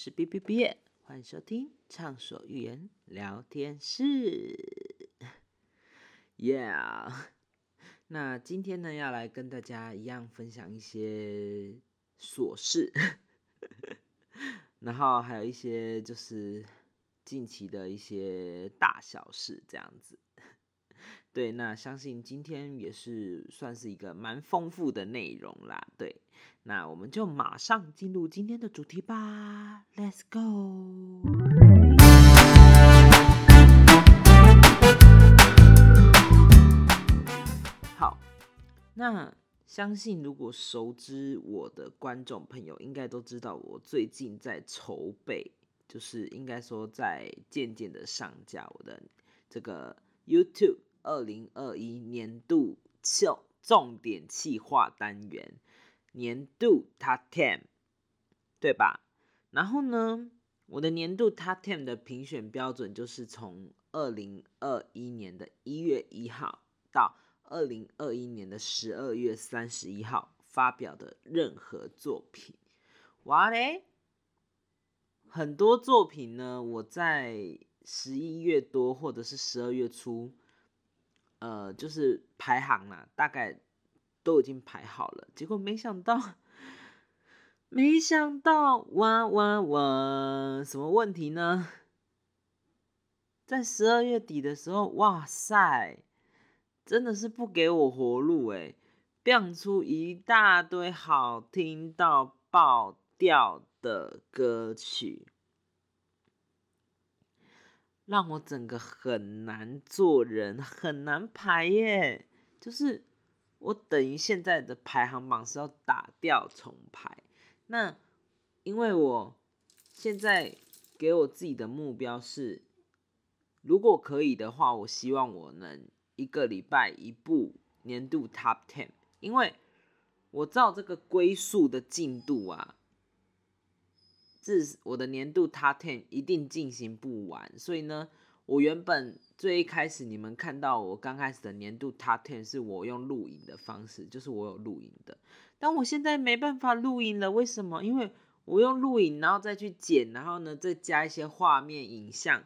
是 B B B，欢迎收听畅所欲言聊天室。Yeah，那今天呢，要来跟大家一样分享一些琐事，然后还有一些就是近期的一些大小事，这样子。对，那相信今天也是算是一个蛮丰富的内容啦。对，那我们就马上进入今天的主题吧，Let's go。好，那相信如果熟知我的观众朋友，应该都知道我最近在筹备，就是应该说在渐渐的上架我的这个 YouTube。二零二一年度重重点企划单元年度 Top Ten，对吧？然后呢，我的年度 Top Ten 的评选标准就是从二零二一年的一月一号到二零二一年的十二月三十一号发表的任何作品。哇嘞，很多作品呢，我在十一月多或者是十二月初。呃，就是排行啦，大概都已经排好了。结果没想到，没想到，哇哇哇，什么问题呢？在十二月底的时候，哇塞，真的是不给我活路哎，变出一大堆好听到爆掉的歌曲。让我整个很难做人，很难排耶。就是我等于现在的排行榜是要打掉重排。那因为我现在给我自己的目标是，如果可以的话，我希望我能一个礼拜一部年度 Top Ten。因为我照这个归宿的进度啊。是我的年度 Top Ten 一定进行不完，所以呢，我原本最一开始你们看到我刚开始的年度 Top Ten 是我用录影的方式，就是我有录影的，但我现在没办法录影了，为什么？因为我用录影，然后再去剪，然后呢再加一些画面、影像，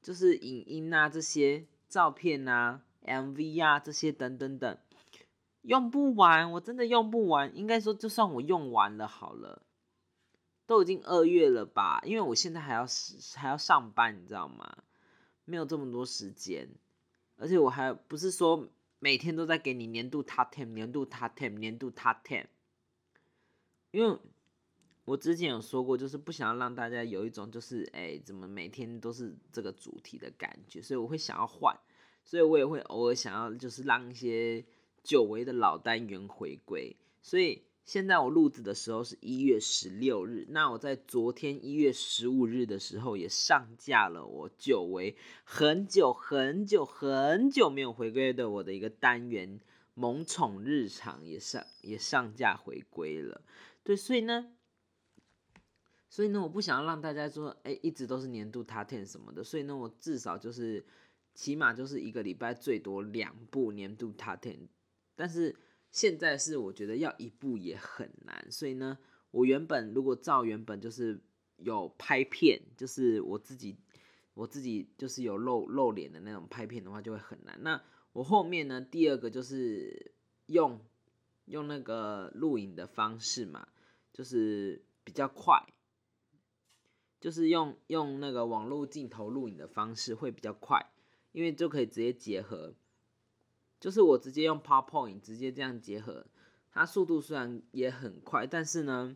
就是影音啊这些照片啊、MV 啊这些等等等，用不完，我真的用不完，应该说就算我用完了好了。都已经二月了吧？因为我现在还要还要上班，你知道吗？没有这么多时间，而且我还不是说每天都在给你年度塔 ten，年度塔 ten，年度塔 ten。因为我之前有说过，就是不想要让大家有一种就是哎，怎么每天都是这个主题的感觉，所以我会想要换，所以我也会偶尔想要就是让一些久违的老单元回归，所以。现在我录制的时候是一月十六日，那我在昨天一月十五日的时候也上架了我久违很久很久很久没有回归的我的一个单元《萌宠日常》也上也上架回归了。对，所以呢，所以呢，我不想要让大家说，哎，一直都是年度 Top Ten 什么的，所以呢，我至少就是起码就是一个礼拜最多两部年度 Top Ten，但是。现在是我觉得要一步也很难，所以呢，我原本如果照原本就是有拍片，就是我自己我自己就是有露露脸的那种拍片的话，就会很难。那我后面呢，第二个就是用用那个录影的方式嘛，就是比较快，就是用用那个网络镜头录影的方式会比较快，因为就可以直接结合。就是我直接用 PowerPoint 直接这样结合，它速度虽然也很快，但是呢，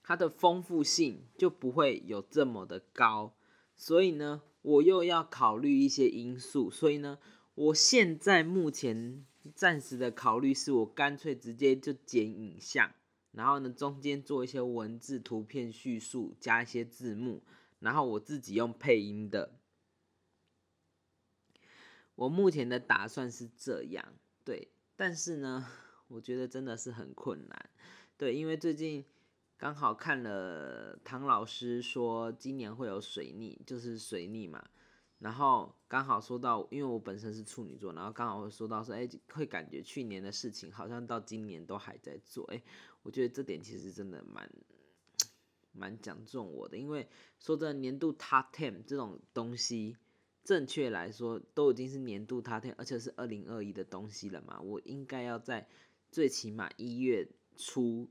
它的丰富性就不会有这么的高。所以呢，我又要考虑一些因素。所以呢，我现在目前暂时的考虑是我干脆直接就剪影像，然后呢中间做一些文字、图片叙述，加一些字幕，然后我自己用配音的。我目前的打算是这样，对，但是呢，我觉得真的是很困难，对，因为最近刚好看了唐老师说今年会有水逆，就是水逆嘛，然后刚好说到，因为我本身是处女座，然后刚好会说到说，哎，会感觉去年的事情好像到今年都还在做，哎，我觉得这点其实真的蛮蛮讲中我的，因为说真的，年度 Top Ten 这种东西，正确来说都已经是年度 Top Ten，而且是二零二一的东西了嘛，我应该要在最起码一月初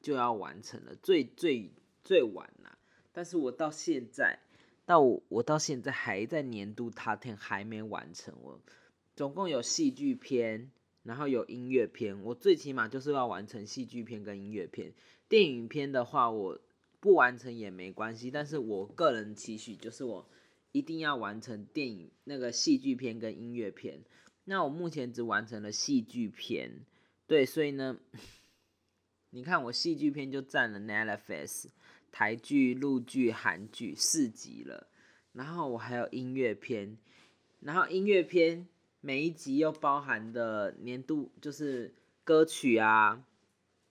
就要完成了，最最最晚啦。但是我到现在，到我到现在还在年度 Top Ten 还没完成，我总共有戏剧片。然后有音乐片，我最起码就是要完成戏剧片跟音乐片。电影片的话，我不完成也没关系，但是我个人期许就是我一定要完成电影那个戏剧片跟音乐片。那我目前只完成了戏剧片，对，所以呢，你看我戏剧片就占了 Netflix 台剧、陆剧、韩剧四集了，然后我还有音乐片，然后音乐片。每一集又包含的年度就是歌曲啊，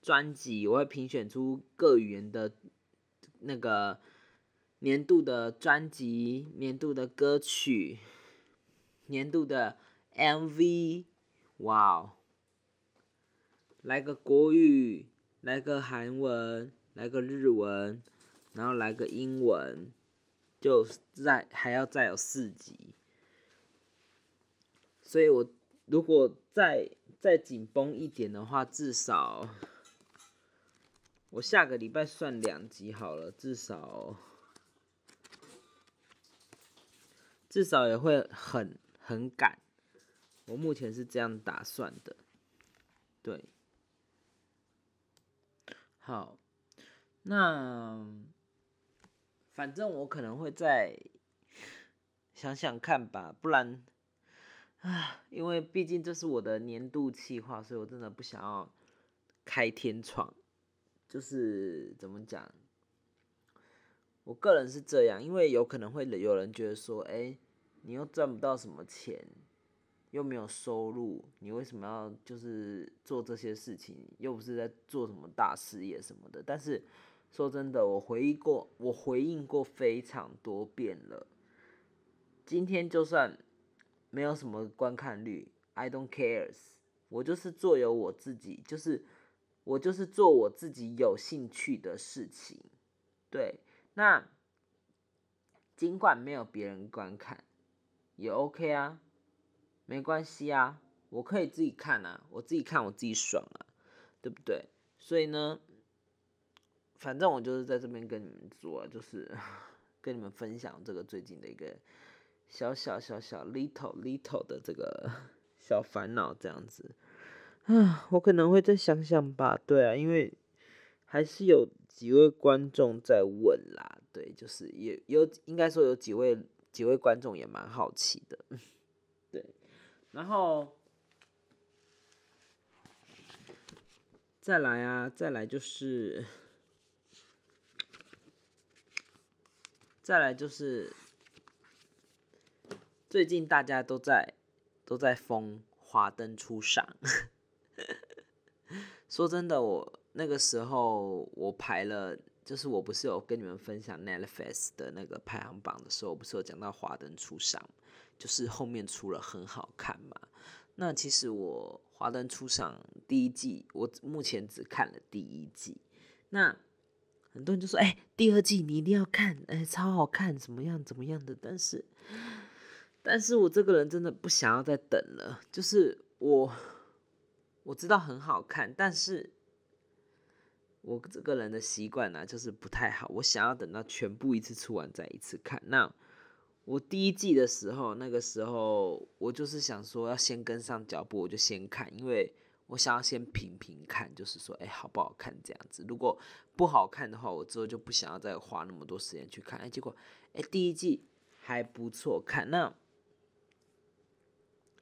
专辑，我会评选出各语言的那个年度的专辑、年度的歌曲、年度的 MV，哇哦！来个国语，来个韩文，来个日文，然后来个英文，就再还要再有四集。所以，我如果再再紧绷一点的话，至少我下个礼拜算两集好了，至少至少也会很很赶。我目前是这样打算的，对。好，那反正我可能会再想想看吧，不然。啊，因为毕竟这是我的年度计划，所以我真的不想要开天窗。就是怎么讲，我个人是这样，因为有可能会有人觉得说，哎，你又赚不到什么钱，又没有收入，你为什么要就是做这些事情？又不是在做什么大事业什么的。但是说真的，我回忆过，我回应过非常多遍了。今天就算。没有什么观看率，I don't cares。我就是做有我自己，就是我就是做我自己有兴趣的事情。对，那尽管没有别人观看，也 OK 啊，没关系啊，我可以自己看啊，我自己看我自己爽啊，对不对？所以呢，反正我就是在这边跟你们做，就是 跟你们分享这个最近的一个。小小小小 little little 的这个 小烦恼这样子啊，我可能会再想想吧。对啊，因为还是有几位观众在问啦。对，就是也有应该说有几位几位观众也蛮好奇的。对，然后再来啊，再来就是再来就是。最近大家都在都在疯华灯初上，说真的，我那个时候我排了，就是我不是有跟你们分享 Netflix 的那个排行榜的时候，我不是有讲到华灯初上，就是后面出了很好看嘛。那其实我华灯初上第一季，我目前只看了第一季。那很多人就说，哎，第二季你一定要看，哎，超好看，怎么样怎么样的，但是。但是我这个人真的不想要再等了，就是我我知道很好看，但是我这个人的习惯呢，就是不太好。我想要等到全部一次出完再一次看。那我第一季的时候，那个时候我就是想说要先跟上脚步，我就先看，因为我想要先评评看，就是说哎好不好看这样子。如果不好看的话，我之后就不想要再花那么多时间去看。哎，结果哎第一季还不错看，那。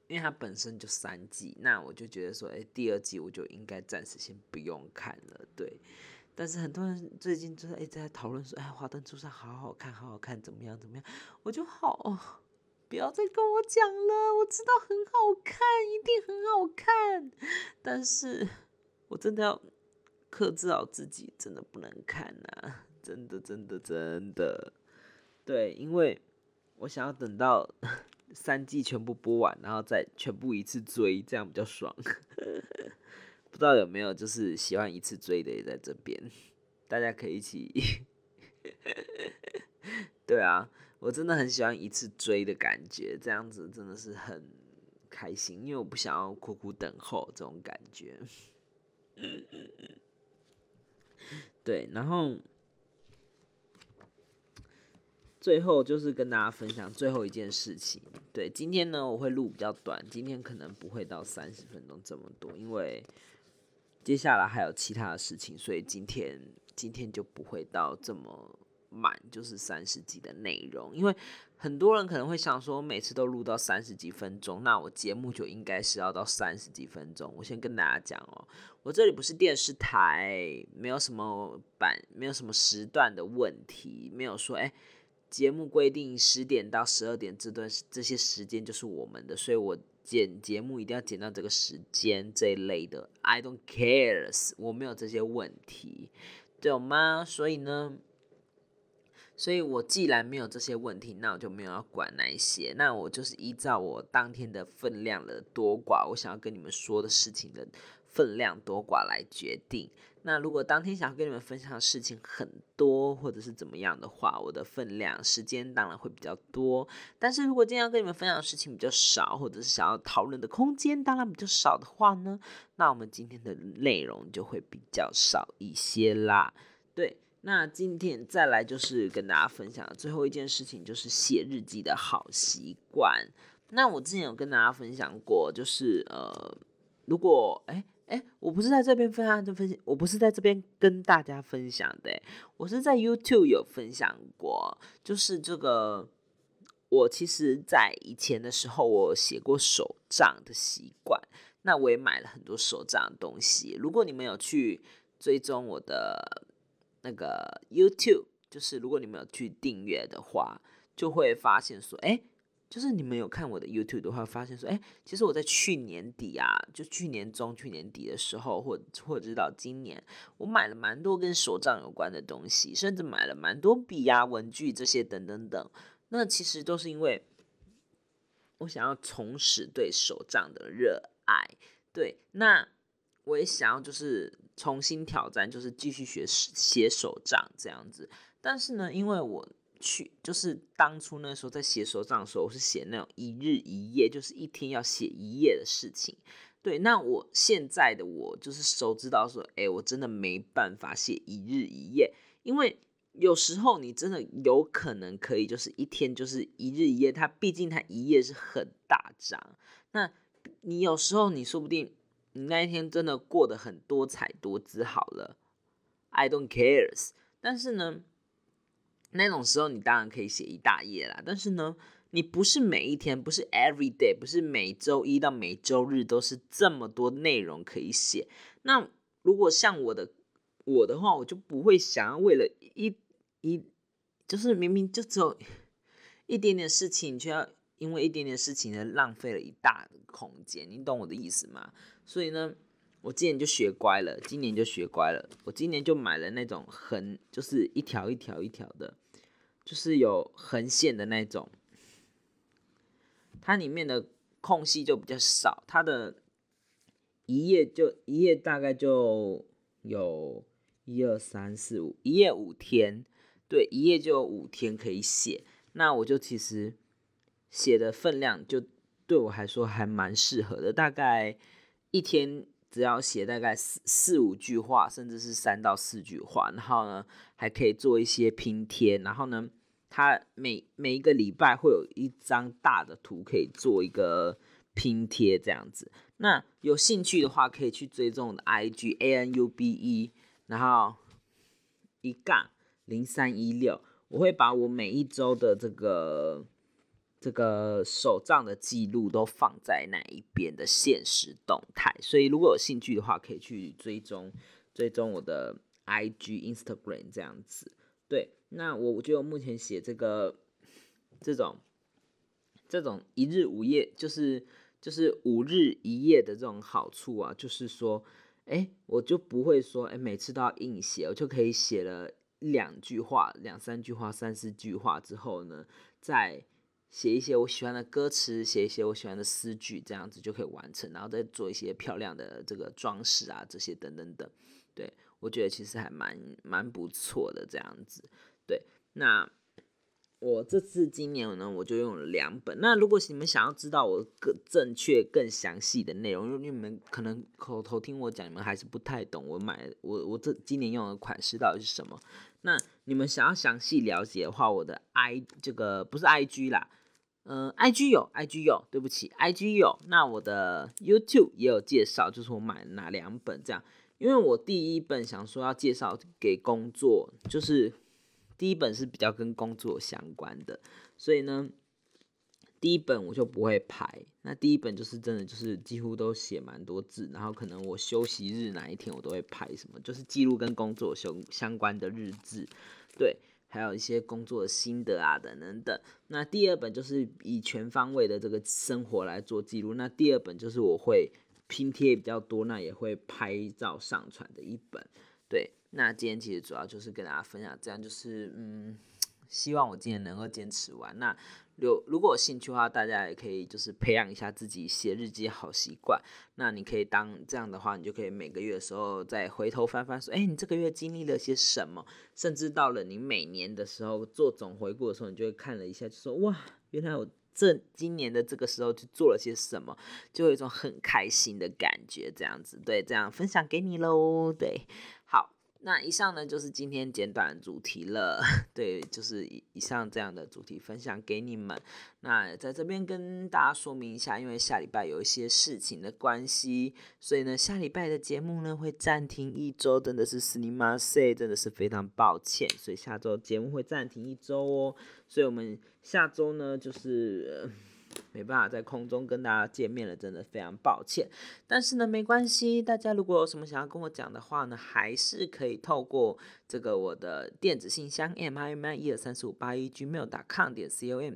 因为它本身就三季，那我就觉得说，哎，第二季我就应该暂时先不用看了，对。但是很多人最近就是一直在讨论说，哎，《华灯初上》好好看，好好看，怎么样，怎么样？我就好，不要再跟我讲了，我知道很好看，一定很好看，但是我真的要克制好自己，真的不能看呐，真的，真的，真的，对，因为我想要等到。三季全部播完，然后再全部一次追，这样比较爽。不知道有没有就是喜欢一次追的也在这边，大家可以一起 对啊，我真的很喜欢一次追的感觉，这样子真的是很开心，因为我不想要苦苦等候这种感觉。对，然后最后就是跟大家分享最后一件事情。对，今天呢我会录比较短，今天可能不会到三十分钟这么多，因为接下来还有其他的事情，所以今天今天就不会到这么。满就是三十集的内容，因为很多人可能会想说，每次都录到三十几分钟，那我节目就应该是要到三十几分钟。我先跟大家讲哦，我这里不是电视台，没有什么版，没有什么时段的问题，没有说哎，节目规定十点到十二点这段这些时间就是我们的，所以我剪节目一定要剪到这个时间这一类的。I don't cares，我没有这些问题，懂吗？所以呢。所以我既然没有这些问题，那我就没有要管那一些，那我就是依照我当天的分量的多寡，我想要跟你们说的事情的分量多寡来决定。那如果当天想要跟你们分享的事情很多，或者是怎么样的话，我的分量时间当然会比较多。但是如果今天要跟你们分享的事情比较少，或者是想要讨论的空间当然比较少的话呢，那我们今天的内容就会比较少一些啦。对。那今天再来就是跟大家分享的最后一件事情，就是写日记的好习惯。那我之前有跟大家分享过，就是呃，如果哎哎，我不是在这边分享，就分享，我不是在这边跟大家分享的，我是在 YouTube 有分享过，就是这个，我其实在以前的时候，我写过手账的习惯，那我也买了很多手账的东西。如果你们有去追踪我的。那个 YouTube 就是如果你们有去订阅的话，就会发现说，哎，就是你们有看我的 YouTube 的话，发现说，哎，其实我在去年底啊，就去年中、去年底的时候，或或者到今年，我买了蛮多跟手账有关的东西，甚至买了蛮多笔啊、文具这些等等等。那其实都是因为我想要重拾对手账的热爱。对，那我也想要就是。重新挑战就是继续学写手账这样子，但是呢，因为我去就是当初那时候在写手账的时候，我是写那种一日一夜，就是一天要写一页的事情。对，那我现在的我就是熟知道说，哎，我真的没办法写一日一夜，因为有时候你真的有可能可以就是一天就是一日一夜，它毕竟它一页是很大张，那你有时候你说不定。你那一天真的过得很多彩多姿，好了，I don't cares。但是呢，那种时候你当然可以写一大页啦。但是呢，你不是每一天，不是 every day，不是每周一到每周日都是这么多内容可以写。那如果像我的我的话，我就不会想要为了一一，就是明明就只有一点点事情，却要因为一点点事情而浪费了一大空间。你懂我的意思吗？所以呢，我今年就学乖了，今年就学乖了。我今年就买了那种横，就是一条一条一条的，就是有横线的那种。它里面的空隙就比较少，它的一页就一页大概就有一二三四五，一页五天，对，一页就五天可以写。那我就其实写的分量就对我来说还蛮适合的，大概。一天只要写大概四四五句话，甚至是三到四句话，然后呢，还可以做一些拼贴，然后呢，它每每一个礼拜会有一张大的图可以做一个拼贴这样子。那有兴趣的话，可以去追踪我的 IG A N U B E，然后一杠零三一六，我会把我每一周的这个。这个手账的记录都放在那一边的现实动态，所以如果有兴趣的话，可以去追踪追踪我的 IG、Instagram 这样子。对，那我我觉得目前写这个这种这种一日五夜，就是就是五日一夜的这种好处啊，就是说，哎，我就不会说，哎，每次都要硬写，我就可以写了两句话、两三句话、三四句话之后呢，再。写一些我喜欢的歌词，写一些我喜欢的诗句，这样子就可以完成，然后再做一些漂亮的这个装饰啊，这些等等等。对我觉得其实还蛮蛮不错的这样子。对，那我这次今年呢，我就用了两本。那如果你们想要知道我更正确、更详细的内容，因为你们可能口头听我讲，你们还是不太懂我买我我这今年用的款式到底是什么。那你们想要详细了解的话，我的 i 这个不是 i g 啦。嗯，IG 有，IG 有，对不起，IG 有。那我的 YouTube 也有介绍，就是我买哪两本这样。因为我第一本想说要介绍给工作，就是第一本是比较跟工作相关的，所以呢，第一本我就不会排。那第一本就是真的就是几乎都写蛮多字，然后可能我休息日哪一天我都会排什么，就是记录跟工作相相关的日志，对。还有一些工作心得啊，等等等。那第二本就是以全方位的这个生活来做记录。那第二本就是我会拼贴比较多，那也会拍照上传的一本。对，那今天其实主要就是跟大家分享，这样就是嗯，希望我今天能够坚持完。那有如果有兴趣的话，大家也可以就是培养一下自己写日记好习惯。那你可以当这样的话，你就可以每个月的时候再回头翻翻，说，哎，你这个月经历了些什么？甚至到了你每年的时候做总回顾的时候，你就会看了一下，就说，哇，原来我这今年的这个时候去做了些什么，就有一种很开心的感觉。这样子，对，这样分享给你喽，对。那以上呢就是今天简短主题了，对，就是以以上这样的主题分享给你们。那在这边跟大家说明一下，因为下礼拜有一些事情的关系，所以呢下礼拜的节目呢会暂停一周，真的是死你妈塞，真的是非常抱歉，所以下周节目会暂停一周哦。所以我们下周呢就是。没办法在空中跟大家见面了，真的非常抱歉。但是呢，没关系，大家如果有什么想要跟我讲的话呢，还是可以透过这个我的电子信箱 m i m i 一二三四五八一 gmail.com 点 com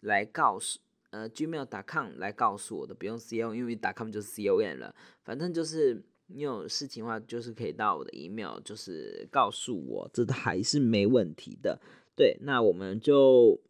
来告诉呃 gmail.com 来告诉我的，不用 c o，因为 .com 就是 com 了。反正就是你有事情的话，就是可以到我的 email，就是告诉我，这还是没问题的。对，那我们就。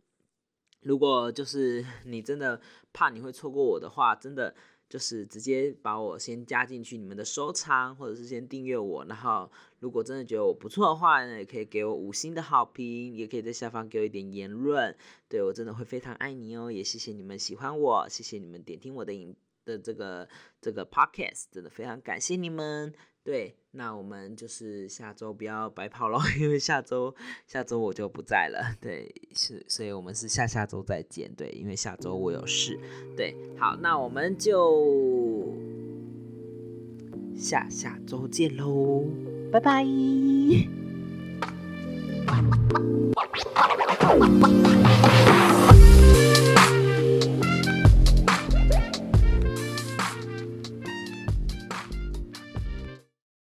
如果就是 你真的怕你会错过我的话，真的就是直接把我先加进去你们的收藏，或者是先订阅我。然后如果真的觉得我不错的话呢，也可以给我五星的好评，也可以在下方给我一点言论。对我真的会非常爱你哦，也谢谢你们喜欢我，谢谢你们点听我的影的这个这个 podcast，真的非常感谢你们。对，那我们就是下周不要白跑了，因为下周下周我就不在了。对，是，所以我们是下下周再见。对，因为下周我有事。对，好，那我们就下下周见喽，拜拜。